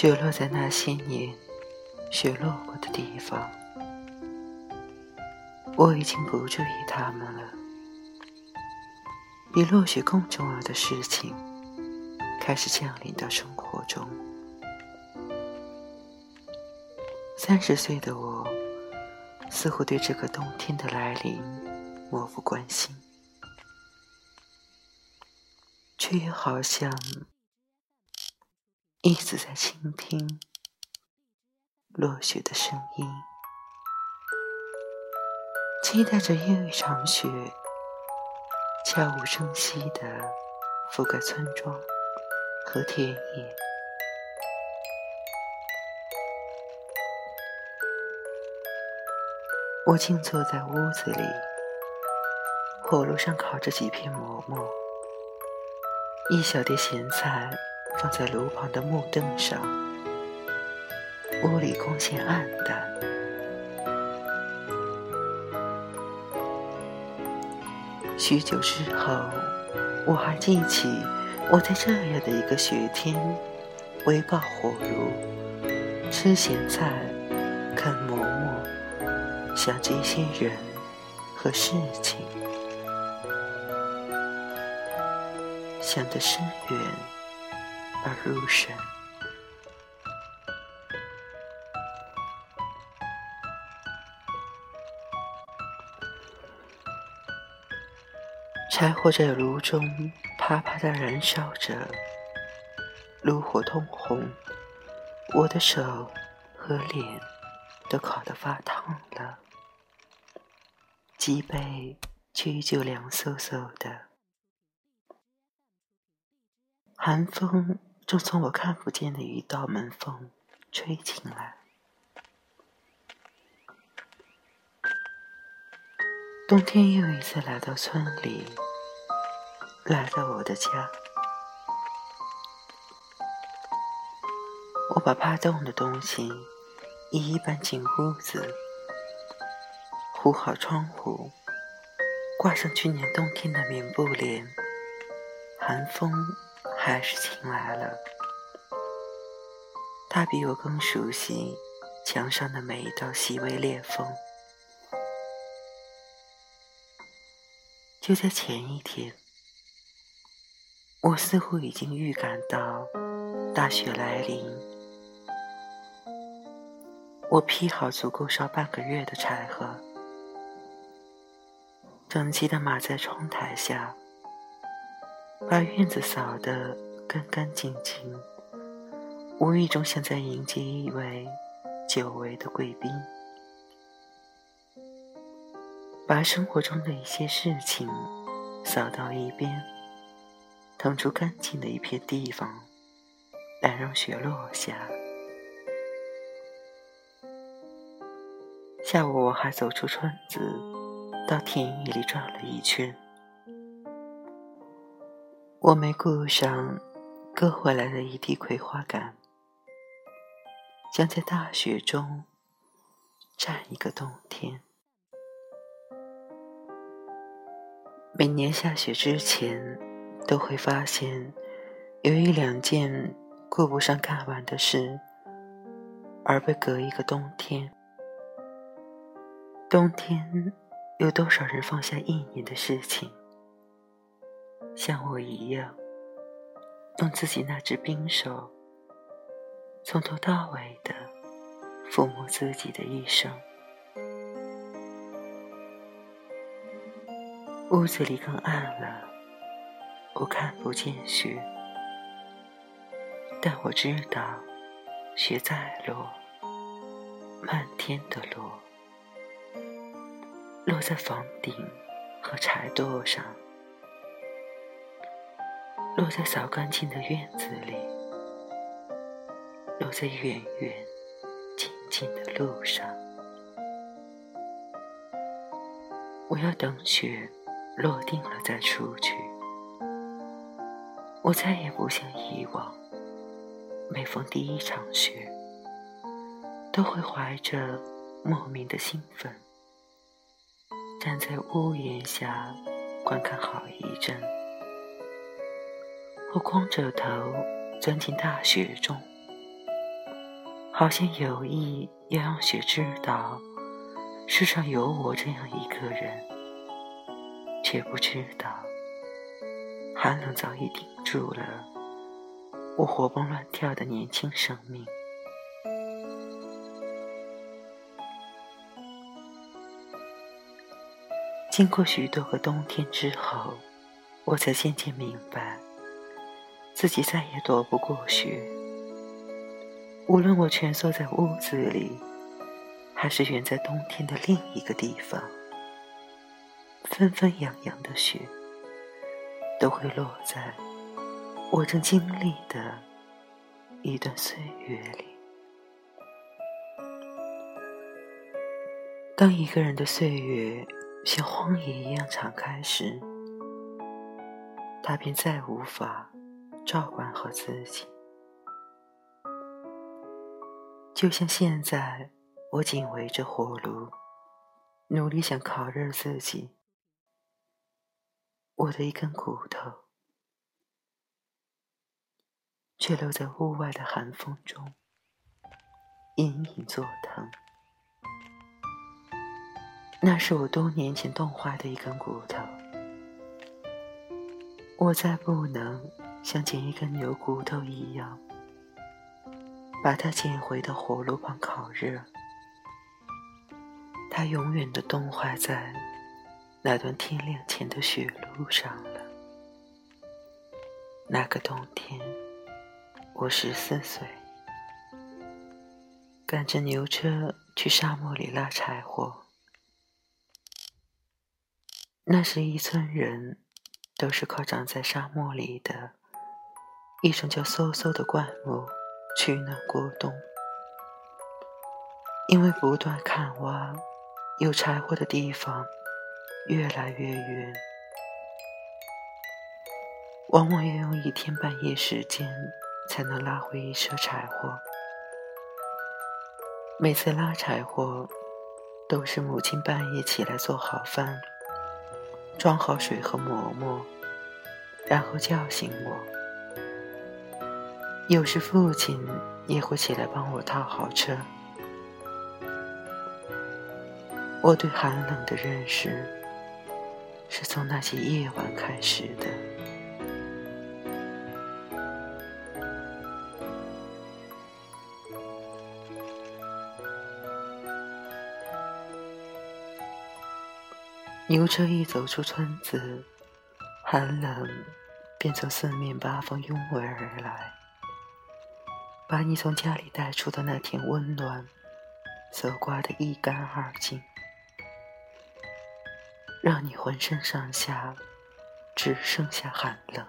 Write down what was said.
雪落在那些年雪落过的地方，我已经不注意它们了。比落雪更重要的事情开始降临到生活中。三十岁的我，似乎对这个冬天的来临漠不关心，却又好像一直在倾听落雪的声音，期待着又一场雪。悄无声息地覆盖村庄和田野。我静坐在屋子里，火炉上烤着几片馍馍，一小碟咸菜放在炉旁的木凳上。屋里光线暗淡。许久之后，我还记起我在这样的一个雪天，围抱火炉，吃咸菜，看馍馍，想这些人和事情，想得深远而入神。柴火在炉中啪啪的燃烧着，炉火通红，我的手和脸都烤得发烫了，脊背却依旧凉飕飕的。寒风正从我看不见的一道门缝吹进来，冬天又一次来到村里。来到我的家，我把怕冻的东西一一搬进屋子，糊好窗户，挂上去年冬天的棉布帘。寒风还是晴来了，他比我更熟悉墙上的每一道细微裂缝。就在前一天。我似乎已经预感到大雪来临。我劈好足够烧半个月的柴禾，整齐地码在窗台下，把院子扫得干干净净，无意中像在迎接一位久违的贵宾，把生活中的一些事情扫到一边。腾出干净的一片地方，来让雪落下。下午我还走出村子，到田野里转了一圈。我没顾上割回来的一地葵花杆，将在大雪中站一个冬天。每年下雪之前。都会发现，有一两件顾不上干完的事，而被隔一个冬天。冬天，有多少人放下一年的事情，像我一样，用自己那只冰手，从头到尾的抚摸自己的一生。屋子里更暗了。我看不见雪，但我知道雪在落，漫天的落，落在房顶和柴垛上，落在扫干净的院子里，落在远远近近的路上。我要等雪落定了再出去。我再也不像以往，每逢第一场雪，都会怀着莫名的兴奋，站在屋檐下观看好一阵，我光着头钻进大雪中，好像有意要让雪知道，世上有我这样一个人，却不知道，寒冷早已顶住了我活蹦乱跳的年轻生命。经过许多个冬天之后，我才渐渐明白，自己再也躲不过雪。无论我蜷缩在屋子里，还是远在冬天的另一个地方，纷纷扬扬的雪都会落在我正经历的一段岁月里。当一个人的岁月，像荒野一样敞开时，他便再无法照管好自己。就像现在，我紧围着火炉，努力想烤热自己。我的一根骨头，却留在屋外的寒风中，隐隐作疼。那是我多年前冻坏的一根骨头，我再不能像捡一根牛骨头一样，把它捡回到火炉旁烤热。它永远的冻坏在那段天亮前的雪路上了。那个冬天，我十四岁，赶着牛车去沙漠里拉柴火。那时，一村人都是靠长在沙漠里的一种叫嗖嗖的灌木取暖过冬。因为不断看挖，有柴火的地方越来越远，往往要用一天半夜时间才能拉回一车柴火。每次拉柴火，都是母亲半夜起来做好饭。装好水和馍馍，然后叫醒我。有时父亲也会起来帮我套好车。我对寒冷的认识，是从那些夜晚开始的。牛车一走出村子，寒冷便从四面八方拥围而来，把你从家里带出的那天温暖搜刮得一干二净，让你浑身上下只剩下寒冷。